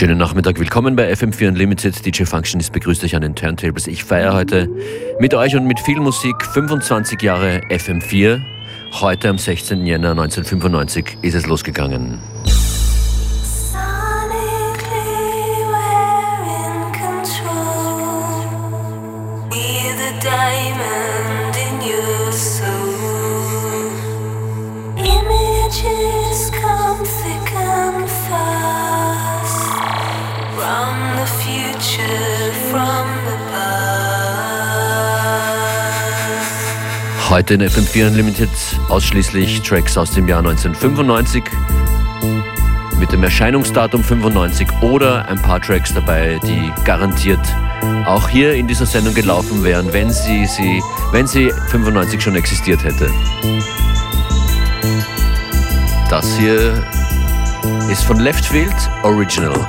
Schönen Nachmittag, willkommen bei FM4 Unlimited. DJ Functionist begrüßt euch an den Turntables. Ich feiere heute mit euch und mit viel Musik 25 Jahre FM4. Heute am 16. Jänner 1995 ist es losgegangen. Heute in FM4 Unlimited ausschließlich Tracks aus dem Jahr 1995 mit dem Erscheinungsdatum 95 oder ein paar Tracks dabei, die garantiert auch hier in dieser Sendung gelaufen wären, wenn sie, sie, wenn sie 95 schon existiert hätte. Das hier ist von Leftfield Original.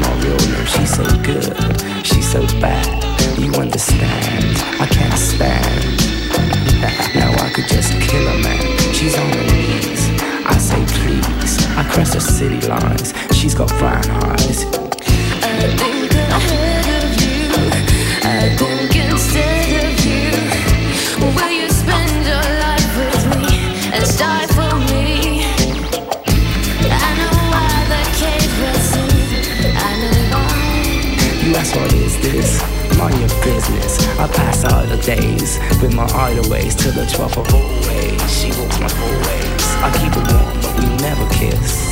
My real name. She's so good, she's so bad. You understand? I can't stand now I could just kill a man. She's on her knees. I say please. I cross the city lines. She's got brown eyes. I think ahead of you. I think instead of you. Will you spend ask what is this? Mind your business. I pass all the days with my idle ways till the 12th of always. She walks my full ways. I keep it warm, but we never kiss.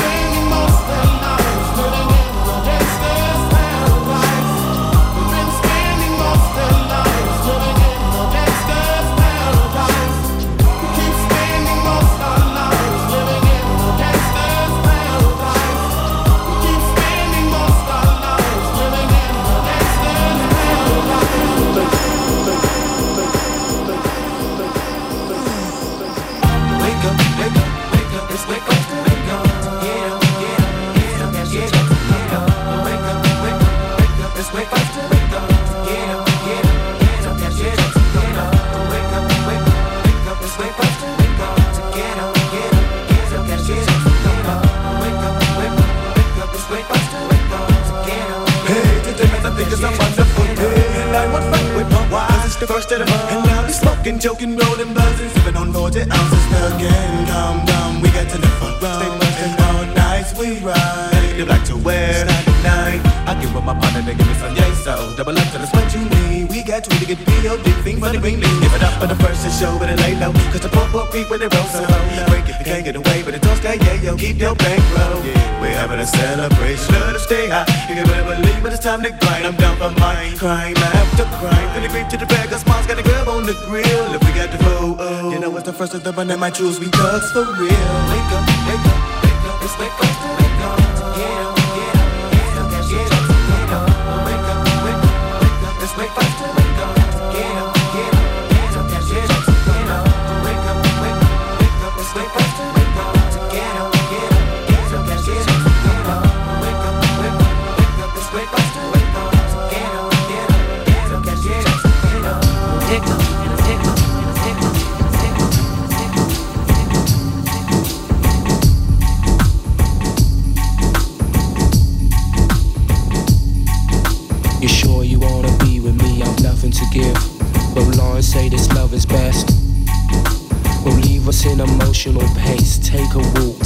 Wife It's the the month And now we smoking, joking, rolling, buzzing Sipping on 40 ounces. Again Calm down, we got to the front. Row Stay buzzing all nights, we ride. They like to wear. Saturday night. I give up my partner, they give me some yay So. Double up to the what you need We got to get P.O.D. Thing for the green leaf Give it up for the first to show, but it lay low. Cause the poor, poor people, when they roll so low. Break if you can't get away, but it. Don't stay, yeah, yo Keep your bankroll We're having a celebration, let us stay high. You can better believe it, it's time to grind. I'm down for mine, crime after crime. Feeling great to the bag, cause mom's got a grab on the grill. If we got the flow, oh You know it's the first of the one that might choose. We thugs for real. Wake up, wake up, wake up. It's wake up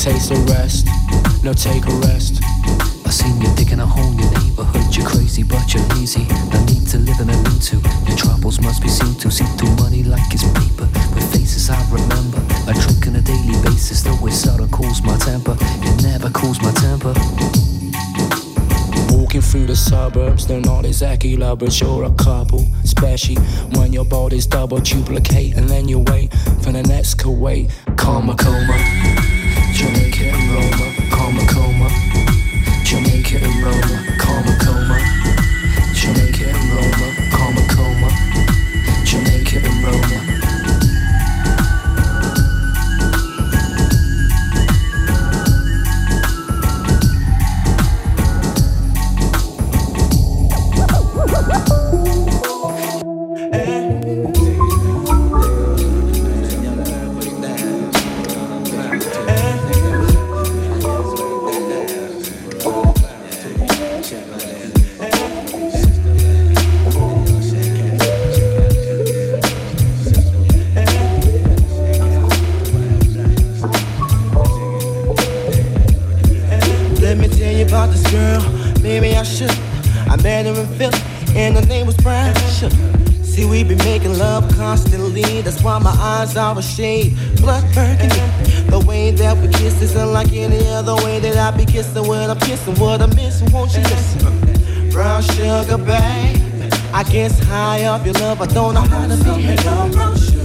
taste a rest. No, take a rest. I seen you digging a hole in your neighborhood. You're crazy, but you're lazy. No need to live in a need to. Your troubles must be seen to. See through money like it's paper. With faces I remember. I drink on a daily basis, though it seldom cools my temper. It never cools my temper. Walking through the suburbs, they're not exactly lovers, you're a couple. Especially when your bodies double duplicate and then you wait for the next Kuwait. Karma coma, Jamaica and Roma. Karma coma, Jamaica and Roma. Karma coma, sugar, babe. I guess high off your love, I don't know how to behave. Brown sugar.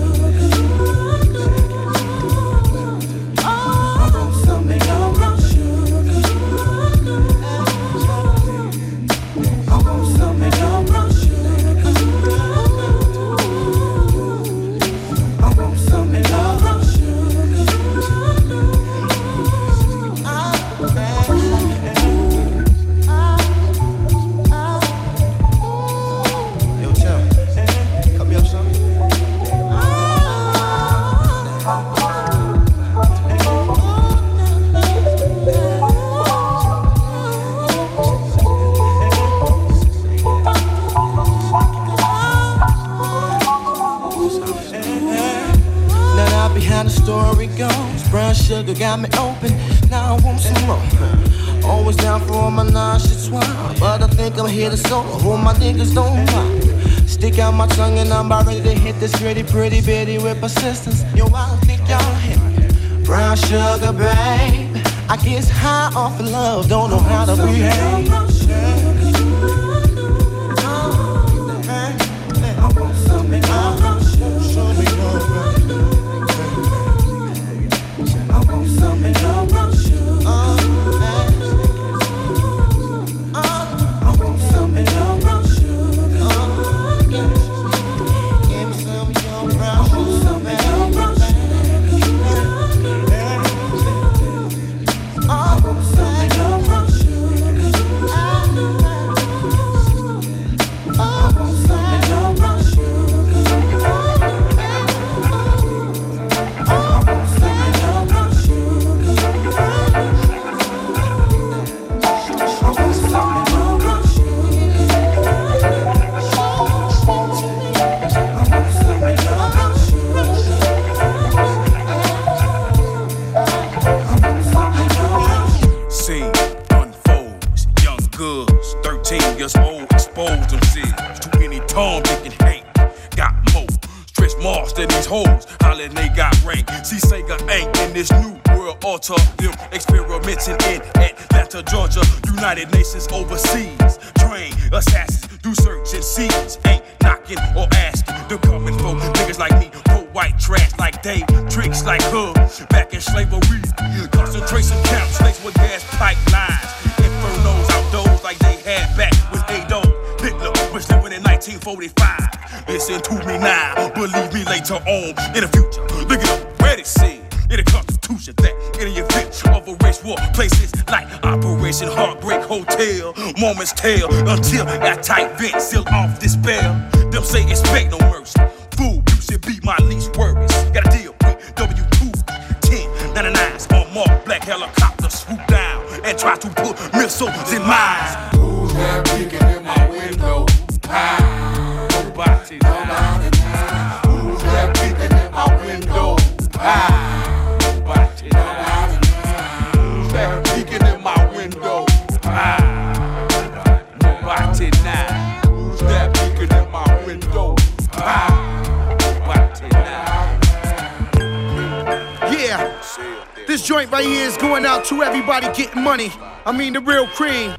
Now I want some more. Always down for all my nauseous wine. But I think I'm here to solo. Hold my niggas don't mind. Stick out my tongue and I'm about ready to hit this pretty, pretty bitty with persistence. Yo, I don't think y'all hit me. Brown sugar, babe. I guess high off of love. Don't know how to behave. World. Them experimenting in Atlanta, Georgia, United Nations overseas. Train assassins, do search and seize. Ain't knocking or asking. They're coming for niggas like me, pro white trash like they. tricks like her. Back in slavery, concentration camps, laced with gas pipelines. Infernos outdoors like they had back when they don't. Hitler was living in 1945. Listen to me now, believe me later on in the future. Look it up, it said. In the Constitution that war, places like Operation Heartbreak Hotel, moments tell until that tight vent seal off this despair. Them say it's expect no mercy. Fool, you should be my least worries. Got a deal with W2 10 99s on mark black helicopters swoop down and try to put missiles in mines. Who's that peeking in my window? Nobody, nobody, joint right here is going out to everybody getting money. I mean, the real cream.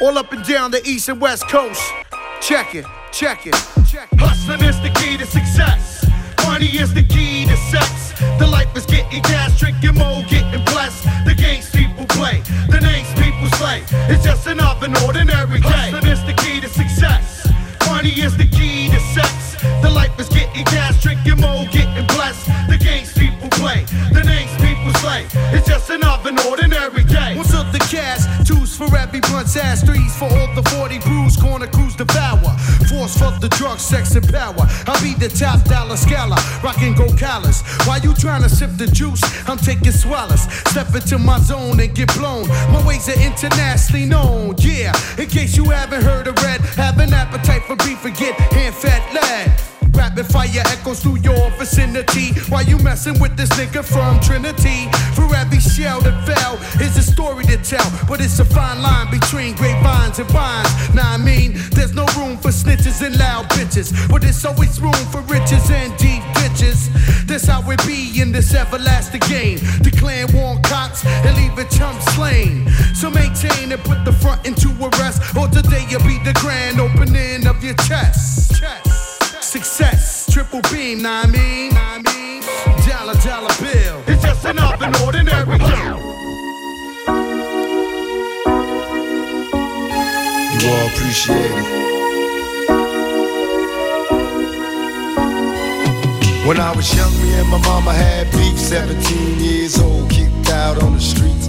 All up and down the east and west coast. Check it, check it, check it. Hustling is the key to success. Money is the key to sex. The life is getting cash, drinking more, getting blessed. The games people play, the names people slay. It's just another ordinary day. Hustling is the key to success. Money is the key to sex. The life is getting cash, drinking more, getting blessed. The games people play, the names It's just another ordinary day. One took the cash, two for every blunt's ass, threes for all the 40 brews, corner crews devour. Force for the drugs, sex, and power. I'll be the top dollar scholar, rockin' go callous. While you tryna sip the juice, I'm taking swallows. Step into my zone and get blown. My ways are internationally known, yeah. In case you haven't heard of red, have an appetite for beef and get hand fat lad. Rapid fire echoes through your vicinity Why you messing with this nigga from Trinity. For every shell that fell is a story to tell, but it's a fine line between grapevines and vines. Now I mean, there's no room for snitches and loud bitches, but there's always room for riches and deep ditches. That's how it be in this everlasting game. Declaring war cops and leave a chump slain. So maintain and put the front into arrest, or today you'll be the grand opening of your chest. chest. Success, triple beam, nah I mean, I mean, dollar dollar bill. It's just another ordinary girl. You all appreciate it. When I was young, me and my mama had beef. 17 years old, kicked out on the streets.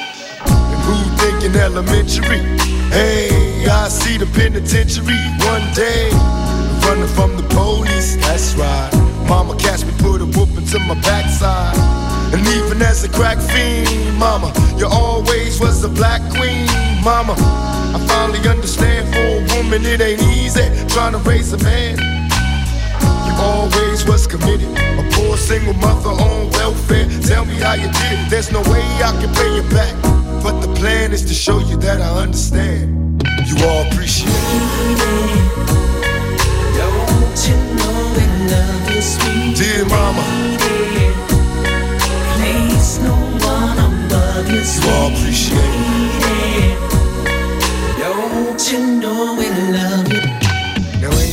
Who thinking elementary? Hey, I see the penitentiary one day. Running from the police, that's right. Mama catch me, put a whooping to my backside. And even as a crack fiend, mama, you always was a black queen, mama. I finally understand for a woman it ain't easy trying to raise a man. You always was committed, a poor single mother on welfare. Tell me how you did it. There's no way I can pay you back, but the plan is to show you that I understand. You all appreciate it. Don't you know that love is sweet? Dear mama, Place no one above you, you all appreciate it. Don't you know we love you?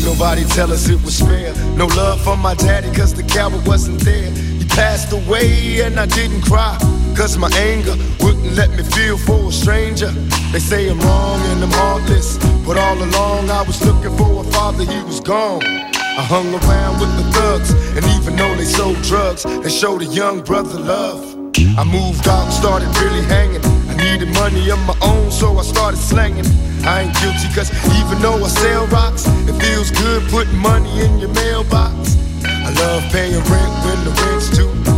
Nobody tell us it was fair. No love for my daddy, cause the coward wasn't there. He passed away and I didn't cry. Cause my anger wouldn't let me feel for a stranger. They say I'm wrong and I'm heartless. But all along I was looking for a father, he was gone. I hung around with the thugs, and even though they sold drugs, they showed a young brother love. I moved out started really hanging. I needed money of my own, so I started slanging. I ain't guilty, cause even though I sell rocks, it feels good putting money in your mailbox. I love paying rent when the rent's due.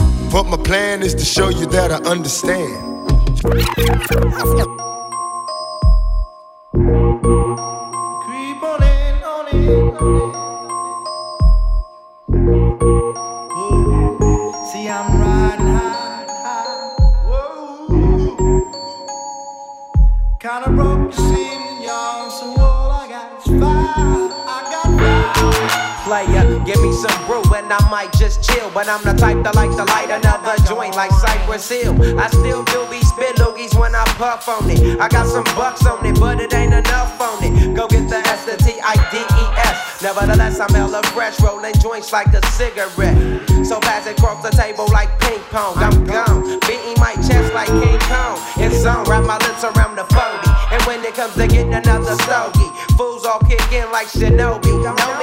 But my plan is to show you that I understand. Might just chill. But I'm the type that like to light another joint like Cypress Hill. I still do be spit loogies when I puff on it. I got some bucks on it, but it ain't enough on it. Go get the S, T, I, D, E, S. Nevertheless, I'm hella fresh, rolling joints like a cigarette. So pass it across the table like ping pong. I'm gone, beating my chest like King Kong. It's on, wrap my lips around the 40. And when it comes to getting another stogie, fools all kick in like Shinobi. Know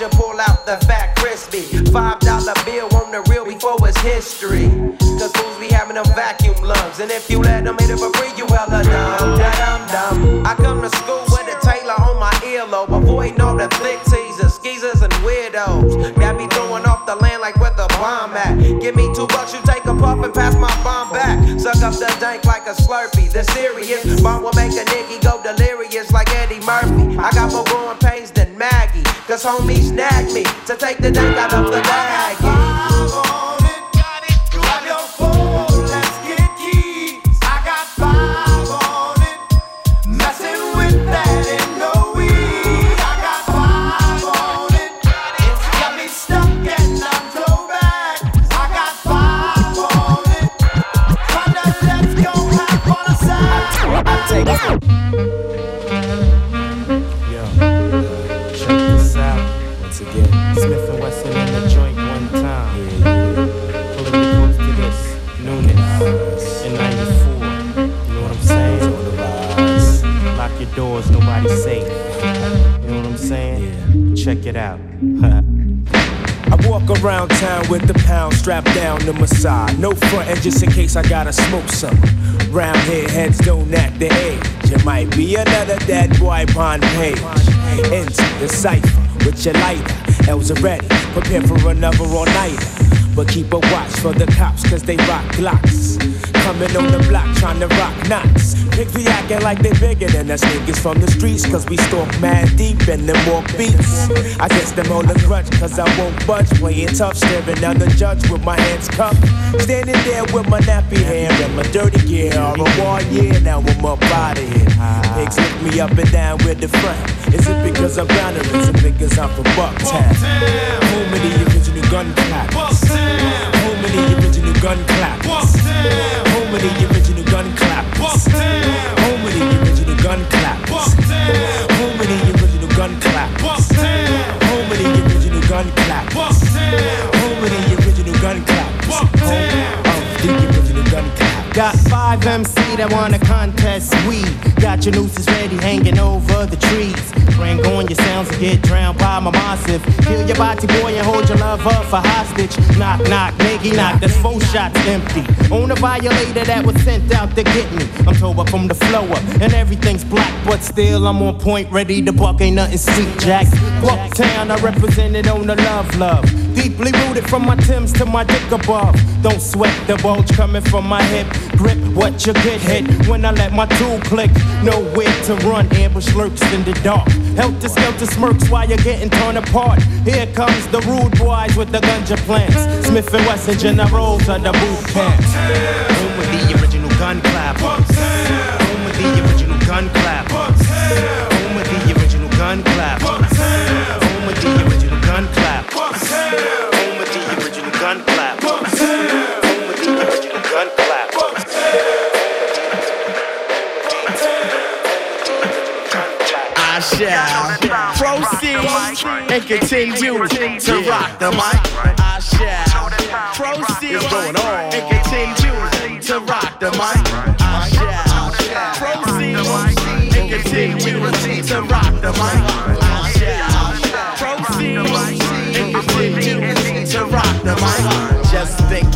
You pull out the fat crispy. Five dollar bill on the real before it's history. Cause fools be having them vacuum lungs. And if you let them hit it for free, you hella dumb. Da-dum dum. I come to school with a Taylor on my earlobe. Avoiding all the thick teasers, skeezers, and weirdos. Got me throwing off the land like where the bomb at. Give me two bucks, you take a puff and pass my bomb back. Suck up the dank like a slurpee. The serious. Cause homies snag me to take the dank out of the baggie. I gotta smoke some. Round here, heads don't act the age. It might be another dead boy upon page. Into the cipher with your lighter. L's are ready, prepare for another all nighter. But keep a watch for the cops, cause they rock glocks. Coming on the block trying to rock knots. Pigs be acting like they bigger than us niggas from the streets, cause we stalk mad deep and them walk beats. I guess them all a grudge, cause I won't budge. Playing tough, staring down the judge with my hands cupped. Standing there with my nappy hair and my dirty gear. All a war yeah, now I'm up out of here. Pigs lift me up and down with the front. Is it because I'm down or is it because I'm from Bucktown? Home the original gun clappers. Home the original gun clappers. Home of the original gun clappers. Home of the original gun clappers. Home of the original gun clappers. Home of the original gun clappers. Home of the original gun clappers. Home of the original gun clappers. Got five MC that wanna contest. We got your nooses ready, hanging over the trees. Bring on your sounds and get drowned by my massive. Kill your body boy and hold your love up for hostage. Knock, knock, nigga, knock. That's four shots empty. On a violator that was sent out to get me. I'm told up from the flow up, and everything's black, but still I'm on point, ready to buck. Ain't nothing sweet, Jack. Bucktown, I represent it on the love, love. Deeply rooted from my Timbs to my dick above. Don't sweat the bulge coming from my hip. Grip what you get hit when I let my tool click. Nowhere to run, ambush lurks in the dark. Helter skelter smirks while you're getting torn apart. Here comes the rude boys with the ganja plants. Smith and Wesson generals of the boot camp. Home with the original gun clappers. Home with the original gun clappers. Home with the original gun clappers. Shall proceed and continue to rock the mic. I shall proceed and continue to rock the mic. I shall proceed and continue to rock the mic. I shall proceed and continue to rock the mic. Just think.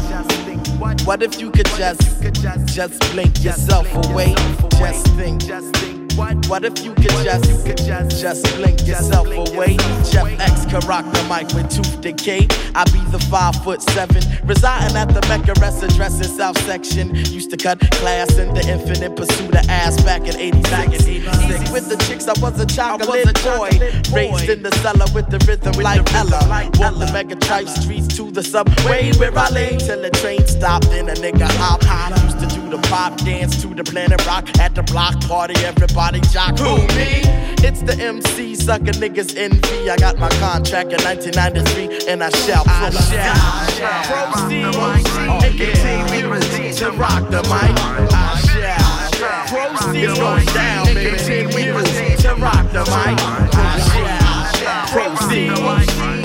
What if you could just, just blink yourself away? Just think. What if you could just, you could just blink yourself away? Jeff X can rock the mic with tooth decay. I be the five foot seven, residing at the Mecca rest address in South Section. Used to cut class in the infinite pursuit of ass back in 86. Easy with the chicks, I was a chocolate boy. Raised in the cellar with the rhythm like Ella. Walked the Mega Tribe streets to the subway where I lay till the train stopped and a nigga hop. Used to do the pop dance to the planet rock at the block party. Everybody jock. Who me? It's the MC sucker niggas envy. I got my contract in 1993 and I shall proceed. Proceed and continue to rock the mic. I shall proceed going down, and continue to rock the mic. I shall proceed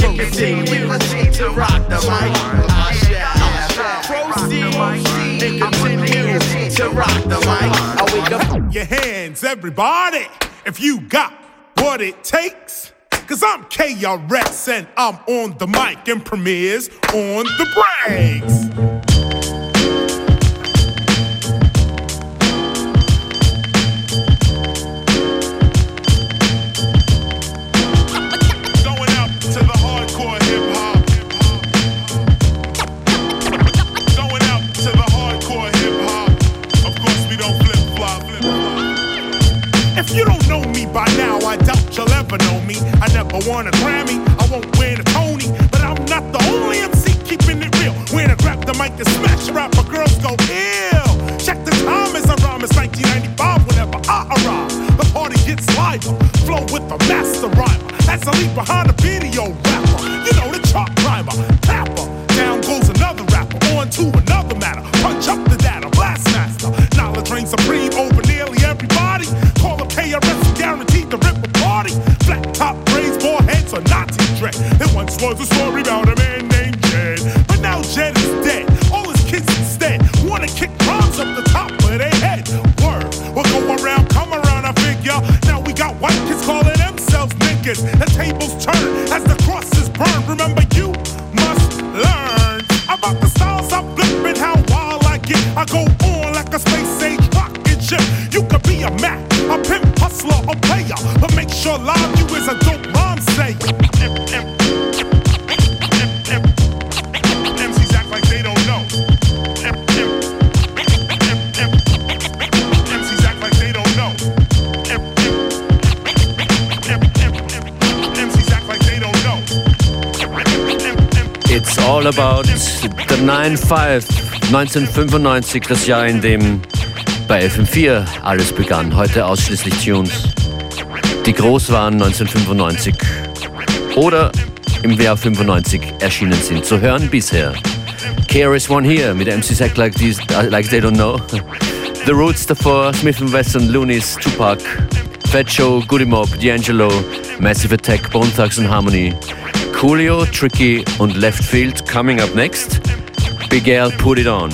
and continue to rock the mic. I shall proceed to rock the mic. I wake up. Your hands, everybody, if you got what it takes. Cause I'm KRS and I'm on the mic and Premier's on the breaks. I want a Grammy, I won't win a Tony, but I'm not the only MC keeping it real. When I grab the mic and smash rap, my girls go ill. Check the time as I rhyme, it's 1995 whenever I arrive. The party gets lighter, flow with the master rhymer. As I leap behind a video rapper, you know the chalk rhymer, tapper. Down goes another rapper, on to another matter. Punch up the data, blast master. Knowledge reigns supreme was a story about a 9-5. 1995 das Jahr, in dem bei FM4 alles begann. Heute ausschließlich Tunes, die groß waren 1995 oder im Jahr 95 erschienen sind. Zu hören bisher. Care is One Here mit MC Sack Like, like They Don't Know. The Roots davor, Smith Wesson, Loonies, Tupac, Fat Show, Goody Mob, D'Angelo, Massive Attack, Bone Thugs and Harmony, Coolio, Tricky und Left Field coming up next. Big Al, put it on.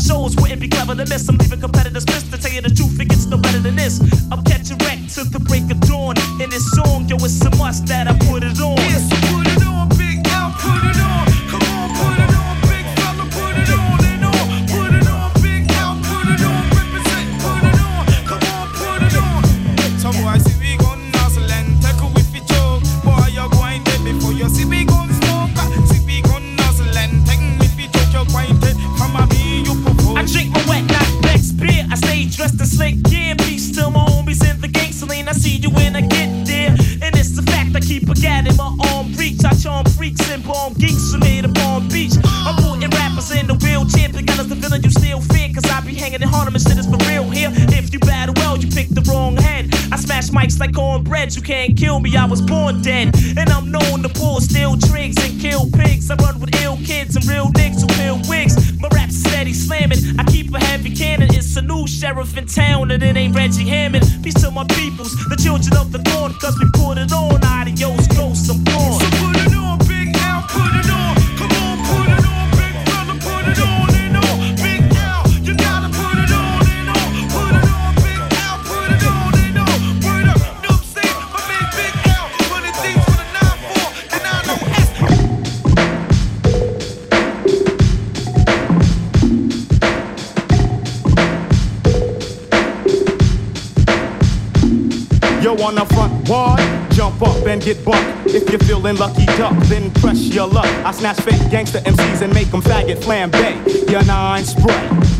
shows wouldn't be clever to miss. I'm leaving competitors pissed. To tell you the truth, it gets no better than this. I'm catching wreck to the break of dawn. In this song, yo, it's a must that I put can't kill me, I was born dead. Snatch fake gangster MCs and make them faggot flambe. Your nine spray.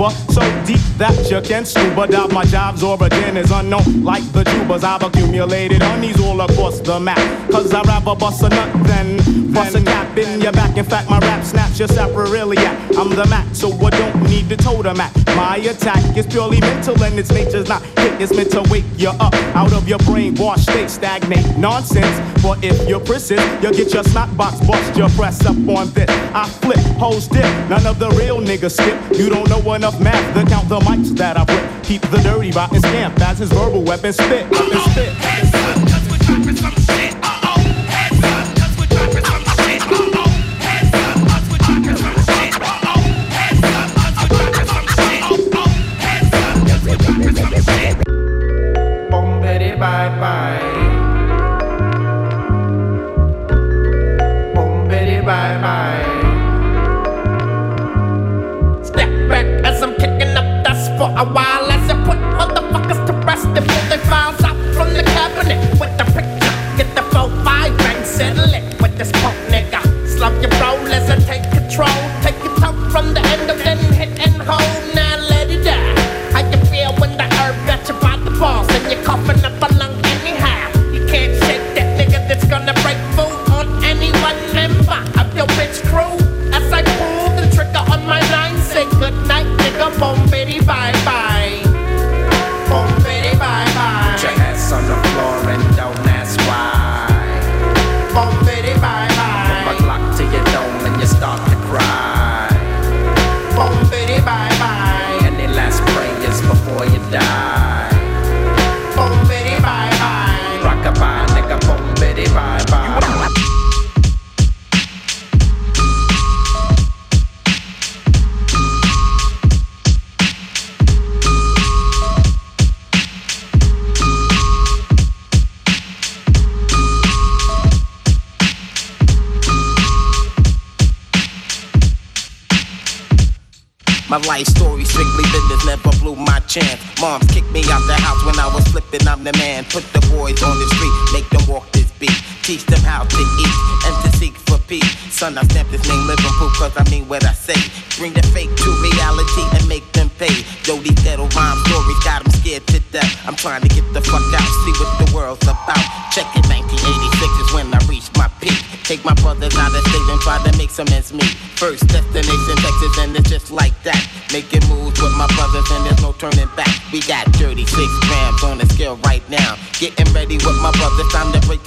Cuba. So deep that you can scuba dive. My job's origin is unknown, like the tubas I've accumulated honeys all across the map. Cause I'd rather bust a nut than bust a cap in your back. In fact, my rap snaps your sacroiliac. I'm the Mac, so I don't need the totem act. My attack is purely mental and its nature's not hit. It's meant to wake you up out of your brainwash state, stagnate nonsense. But if you're persist, you'll get your snot box bust. Your press up on this. I flip, hoes dip. None of the real niggas skip. You don't know enough math to count the mics that I rip. Keep the dirty rotten scamp as his verbal weapon spit. Spit.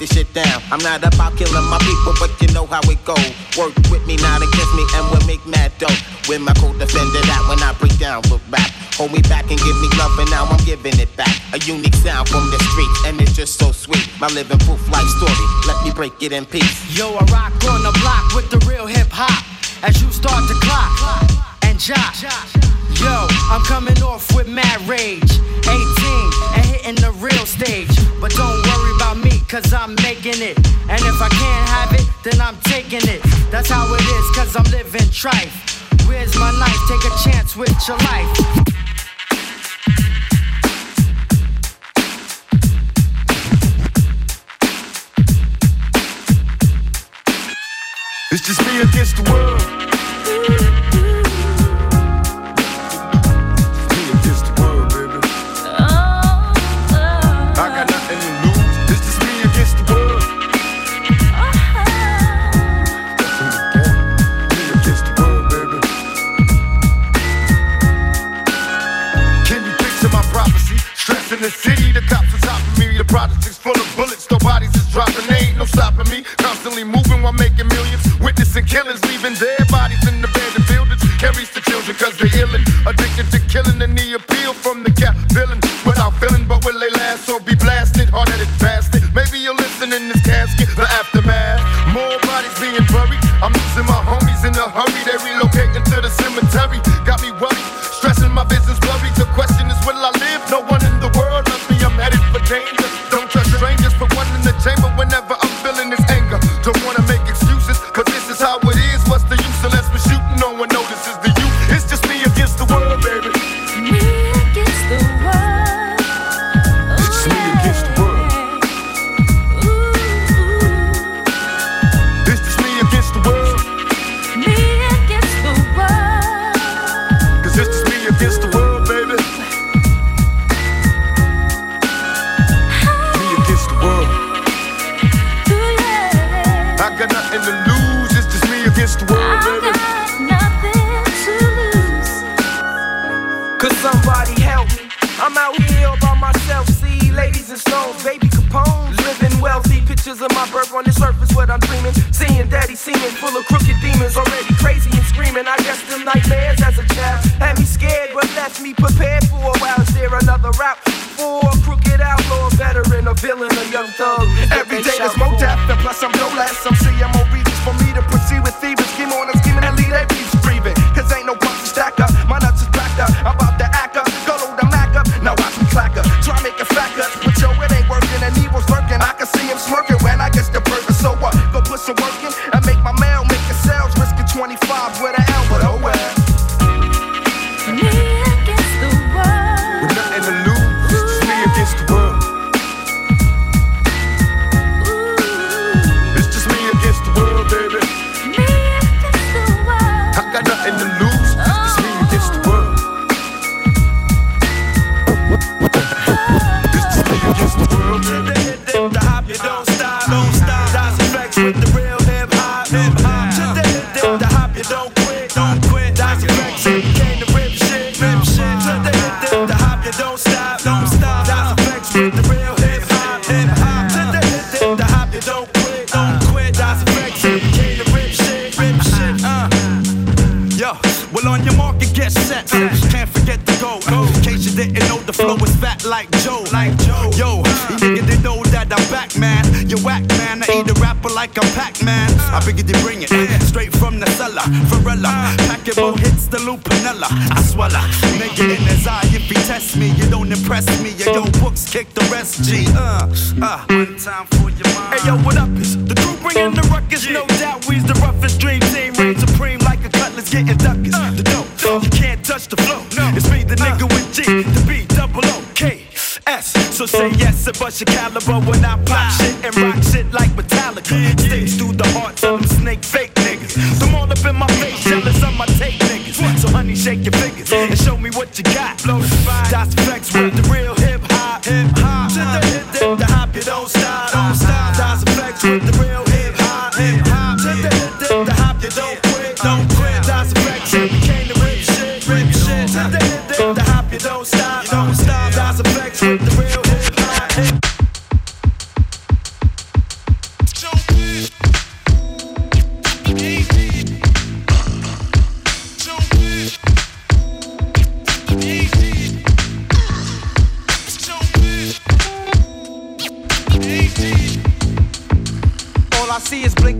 This shit down. I'm not about killing my people, but you know how it go. Work with me, not against me, and we'll make mad dough. With my co-defender that when I break down with rap. Hold me back and give me love, and now I'm giving it back. A unique sound from the streets, and it's just so sweet. My living proof life story, let me break it in peace. Yo, I rock on the block with the real hip hop. As you start to clock and jock. Yo, I'm coming off with mad rage. 18 and hitting the real stage. But don't worry about me, cause I'm making it. And if I can't have it, then I'm taking it. That's how it is, cause I'm living trife. Where's my knife? Take a chance with your life. It's just me against the world. dropping, ain't no stopping me. Constantly moving while making millions. Witnessing killings, leaving dead bodies in abandoned buildings. Carries the children cause they're illin'. Addicted to killing and the appeal from the cap villain. Without feeling, but will they last or be blasted? Hard at it, bastard. Maybe you're listening in this casket, the aftermath. More bodies being buried. I'm losing my homies in a hurry. They relocating to the cemetery. Got me worried, stressing my business blurry. The question is, will I live? No one in the world loves me. I'm headed for danger.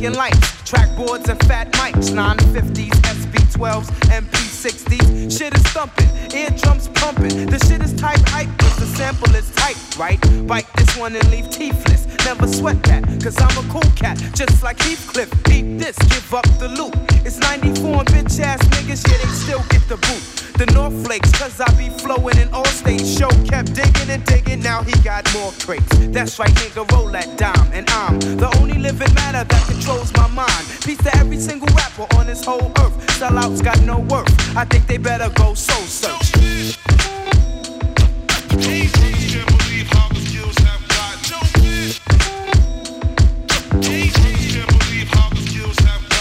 Jamaican lights, trackboards and fat mics, 950s, SP12s, MP 60s. Shit is thumping, eardrums pumping. The shit is tight, hype, cause the sample is tight, right? Bite this one and leave teethless. Never sweat that, cause I'm a cool cat, just like Heathcliff. Beat this, give up the loot. It's 94 and bitch ass niggas, yeah, they still get the boot. The North Flakes, cause I be flowing in all states. Show kept digging and digging, now he got more crates. That's right, nigga, roll that dime. And I'm the only living matter that controls my mind. Peace to every single rapper on this whole earth. Sellouts got no worth. I think they better go soul search.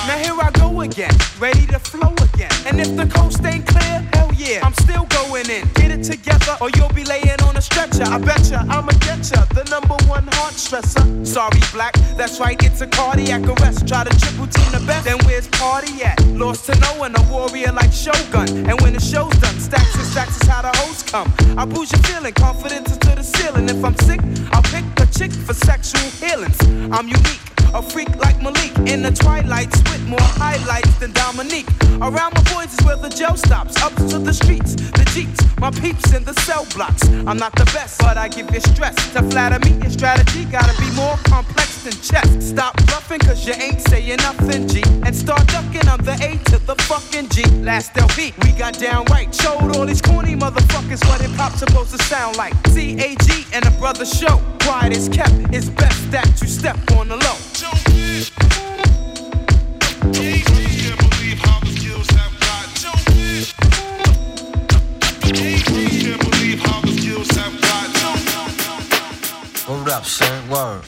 Now here I go again, ready to flow again. And if the coast ain't clear, hell yeah, I'm still going in. Get it together, or you'll be laying stretcher. I betcha I'ma get ya, the number one heart stressor. Sorry, black, that's right, it's a cardiac arrest. Try to triple team the best, then where's party at? Lost to no one, a warrior like Shogun. And when the show's done, stacks and stacks is how the hoes come. I boost your feeling, confidence is to the ceiling. If I'm sick, I'll pick a chick for sexual healings. I'm unique. A freak like Malik in the twilights with more highlights than Dominique. Around my boys is where the jail stops. Up to the streets, the jeeps, my peeps in the cell blocks. I'm not the best, but I give you stress. To flatter me, your strategy gotta be more complex than chess. Stop bluffing, cause you ain't saying nothing, G. And start ducking, I'm the A to the fucking G. Last LP, we got down right. Showed all these corny motherfuckers what hip hop's supposed to sound like. C A G and a brother show. Quiet is kept, it's best that you step on the low. Hold up, son. Word.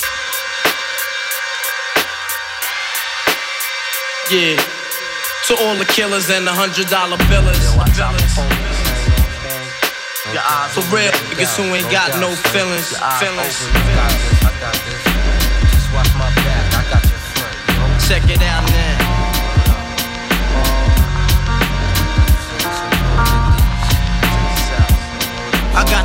Yeah. To all the killers and the hundred dollar billers. For real niggas who ain't got no feelings. Feelings. Check it out now. I got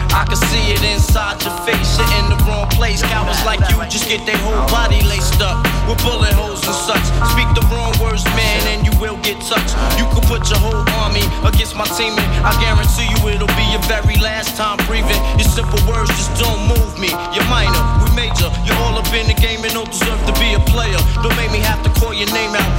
I can see it inside your face, you're in the wrong place. Cowards like you just get their whole body laced up with bullet holes and such. Speak the wrong words, man, and you will get touched. You could put your whole army against my team, and I guarantee you it'll be your very last time breathing. Your simple words just don't move me. You're minor, we major. You're all up in the game and don't deserve to be a player. Don't make me have to call your name out.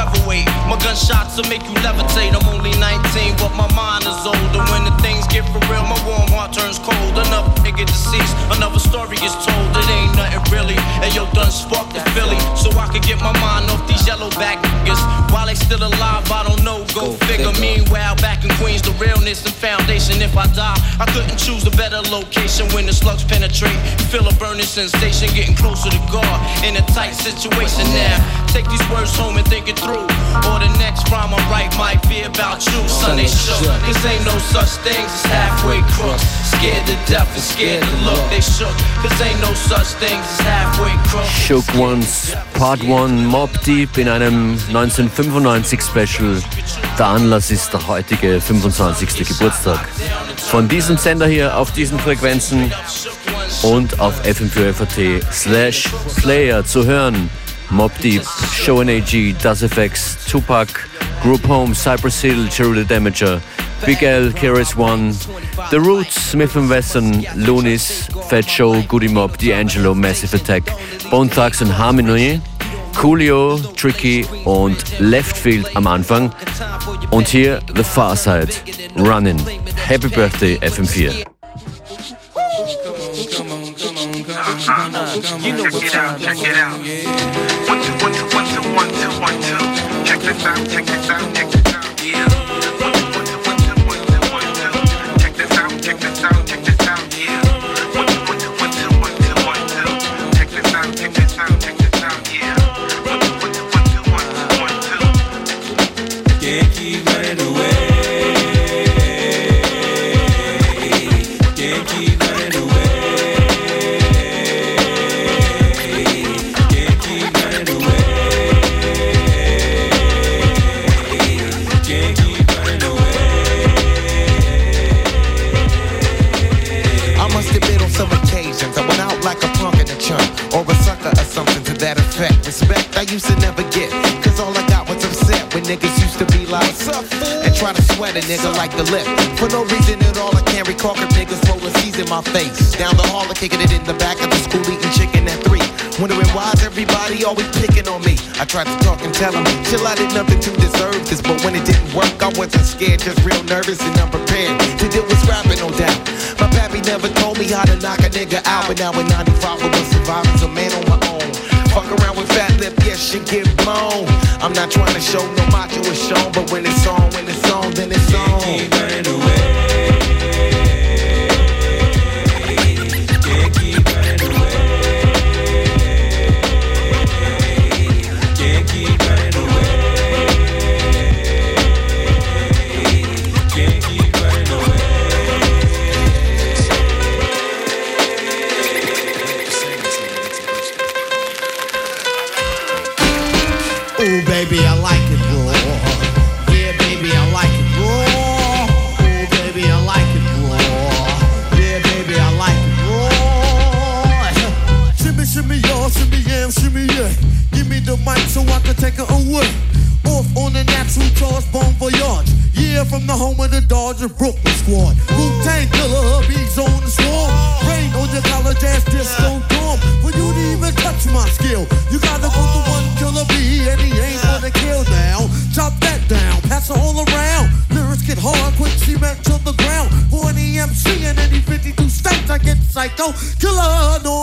Your crew is featherweight. My gunshots will make you levitate. I'm only 19, but my mind is older. When the things get for real, my warm heart turns cold. Another nigga deceased, another story is told. It ain't nothing really. And yo, done sparked the Philly, so I could get my mind off these yellow back niggas. While they still alive, I don't know. Go, figure. Meanwhile, back in Queens, the realness and foundation. If I die, I couldn't choose a better location when the slugs penetrate. Feel a burning sensation, getting closer to God in a tight situation now. Take these words home and think it through. Or the next rhyme I write might be about you. Son, they shook. Cause ain't no such things as halfway crooks. Scared to death and scared to look. They shook. Cause ain't no such things as halfway crooks. Shook Ones Part 1 Mob Deep in einem 1995 Special. Der Anlass ist der heutige 25. Geburtstag. Von diesem Sender hier auf diesen Frequenzen und auf fm4fat slash player zu hören. Mob Deep, Show AG, Das FX, Tupac, Group Home, Cypress Hill, Jerry the Damager, Big L, KRS One, The Roots, Smith Wesson, Lunis, Fat Show, Goody Mob, D'Angelo, Massive Attack, Bone Thugs und Harmony, Coolio, Tricky und Leftfield am Anfang. Und hier The Far Side, Running. Happy Birthday FM4. You know what time check it out. One, two, one, two, one, two, one, two, one, two. Check this out, check this out, check this out. Like the lip For no reason at all I can't recall cause niggas rolling C's in my face. Down the hall I'm kicking it in the back of the school eating chicken at three. Wondering why's everybody always picking on me? I tried to talk and tell them Chill I did nothing to deserve this. But when it didn't work I wasn't scared Just real nervous and unprepared To deal with scrapping no doubt. My pappy never told me how to knock a nigga out But now in 95 I was surviving a man on my own. Fuck around with Fatlip, yes, shit get blown. I'm not trying to show no macho is shown But when it's on, when it's on, then it's on home of the Dodger Brooklyn squad. Wu Tang killer, hubby's on the swarm. Rain on your college ass disco dorm. For you to even touch my skill, you gotta go to one killer B, and he ain't gonna kill now. Chop that down, pass it all around. Lyrics get hard, quick cement to the ground. For an in any 52 states, I get psycho. Killer Norman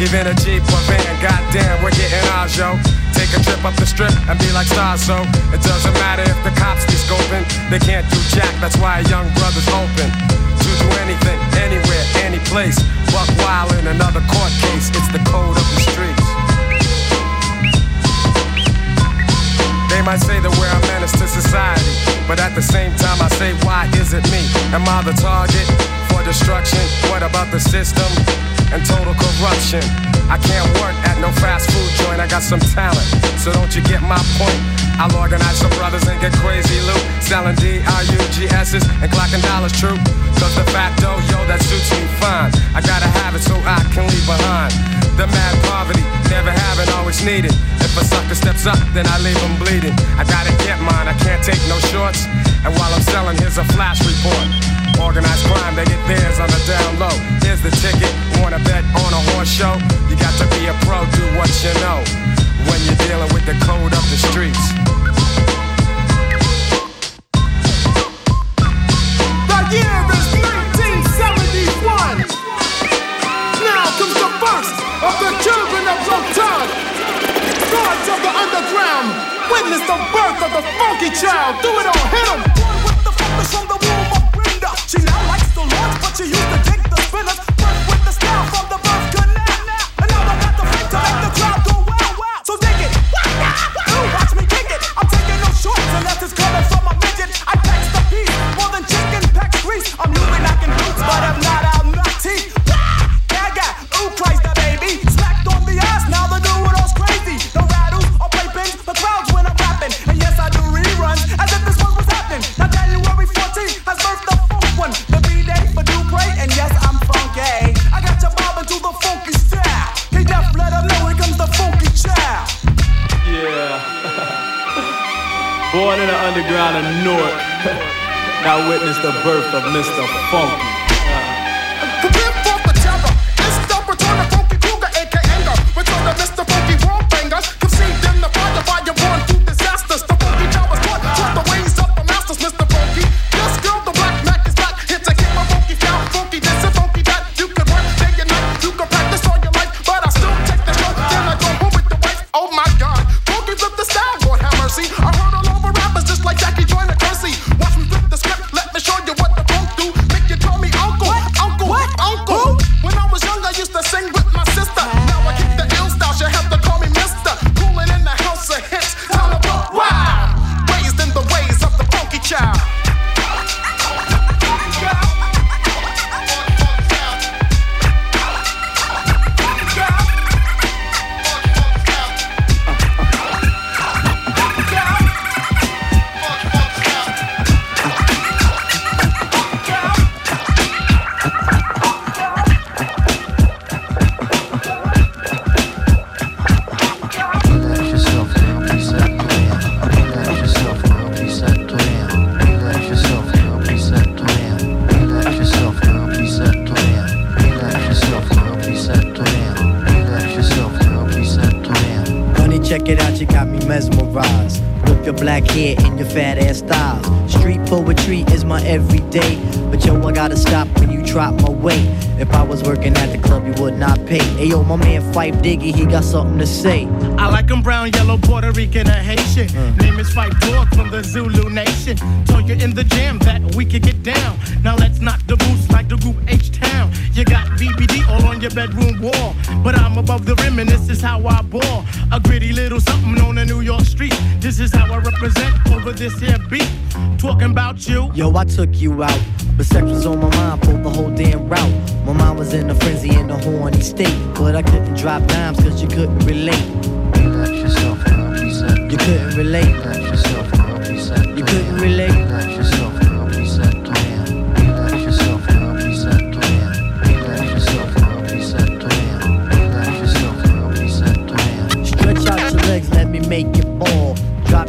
Even a Jeep or van, goddamn, we're getting ours, yo. Take a trip up the strip and be like stars, so it doesn't matter if the cops be scoping. They can't do jack, that's why a young brother's open. To do anything, anywhere, any place. Buck wild in another court case, it's the code of the streets. They might say that we're a menace to society, but at the same time I say, why is it me? Am I the target for destruction? What about the system and total corruption? I can't work at no fast food joint, I got some talent, so don't you get my point? I'll organize some brothers and get crazy loot, selling D-R-U-G-S's and clocking dollars true. Cause the facto, yo, that suits me fine. I gotta have it so I can leave behind. The mad poverty, never having, always needed. If a sucker steps up, then I leave him bleeding. I gotta get mine, I can't take no shorts. And while I'm selling, here's a flash report. Organized crime, they get theirs on the down low. Here's the ticket, wanna bet on a horse show? You got to be a pro, do what you know. When you're dealing with the code of the streets. The year is 1971. Now comes the first of the children of Rotan. Gods of the underground. Witness the birth of the funky child. Do it all, hit 'em. She used to witness the birth of Mr. Funky. Black hair and your fat ass styles. Street poetry is my everyday. But yo, I gotta stop when you drop my weight. If I was working at the club, you would not pay. Hey yo, my man Phife Diggy, he got something to say. I like them brown, yellow, Puerto Rican, or Haitian. Uh. Name is Phife Dawg from the Zulu Nation. Told you in the jam that we could get down. Now let's knock the boots like the group H Town. You got BBD all on your bedroom wall. But I'm above the rim and this is how I ball. A gritty little something on the New York street. This is how I represent over this here beat. Talking about you. Yo, I took you out. But sex was on my mind for the whole damn route. My mind was in a frenzy in a horny state. But I couldn't drop dimes cause you couldn't relate. You couldn't relate. You couldn't relate.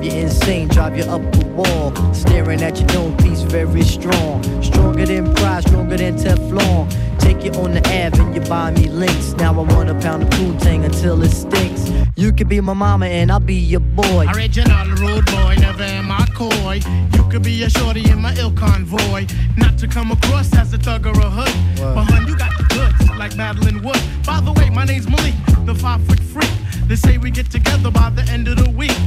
Drive you insane, drive you up the wall. Staring at your dome piece, very strong. Stronger than pride, stronger than Teflon. Take you on the Ave and you buy me links. Now I want a pound of Poontang until it stinks. You could be my mama and I'll be your boy. Original rude boy, never am I coy. You could be a shorty in my ill convoy. Not to come across as a thug or a hood. But hun, you got the goods, like Madeline Wood. By the way, my name's Malik, the five foot freak. They say we get together by the end of the week.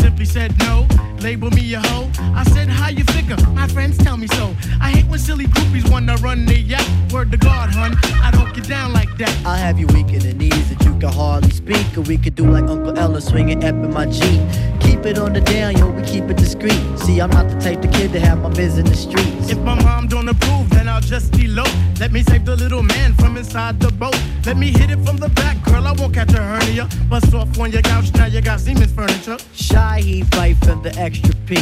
Simply said no, label me a hoe. I said, how you figure? My friends tell me so. I hate when silly groupies wanna run their yap. Word to God, hun, I don't get down like that. I'll have you weak in the knees that you can hardly speak. Or we could do like Uncle Ella swinging up in my Jeep. Keep it on the down, yo, we keep it discreet. See, I'm not the type of kid to have my biz in the streets. If my mom don't approve, then I'll just elope. Let me save the little man from inside the boat. Let me hit it from the back, girl. I won't catch a hernia. Bust off on your couch, now you got Siemens furniture. Shy, he fight and the extra P.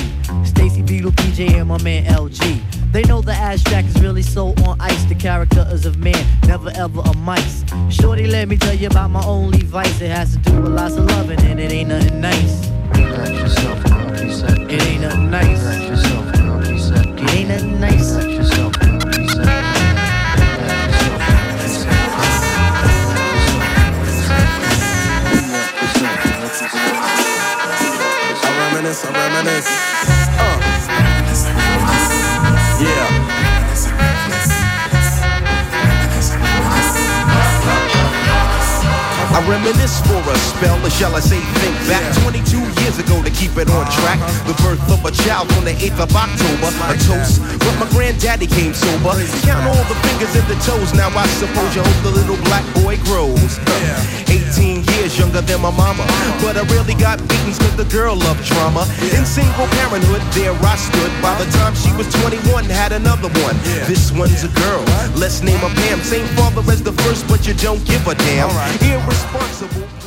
Stacy Beetle, PJ, and my man LG. They know the ass jack is really so on ice. The character is of man, never ever a mice. Shorty, let me tell you about my only vice. It has to do with lots of loving, and it ain't nothing nice. It ain't nothing nice. It ain't nothing nice. I reminisce, I reminisce. Uh. Yeah. I reminisce for a spell, or shall I say think back 22 years ago to keep it on track. The birth of a child on the 8th of October, a toast. But my granddaddy came sober. Count all the fingers and the toes. Now I suppose you hope the little black boy grows. 18 years younger than my mama. But I really got beatings cause the girl loved drama. In single parenthood, there I stood. By the time she was 21, had another one. This one's a girl. Let's name her Pam. Same father as the first, but you don't give a damn. Irresponsible.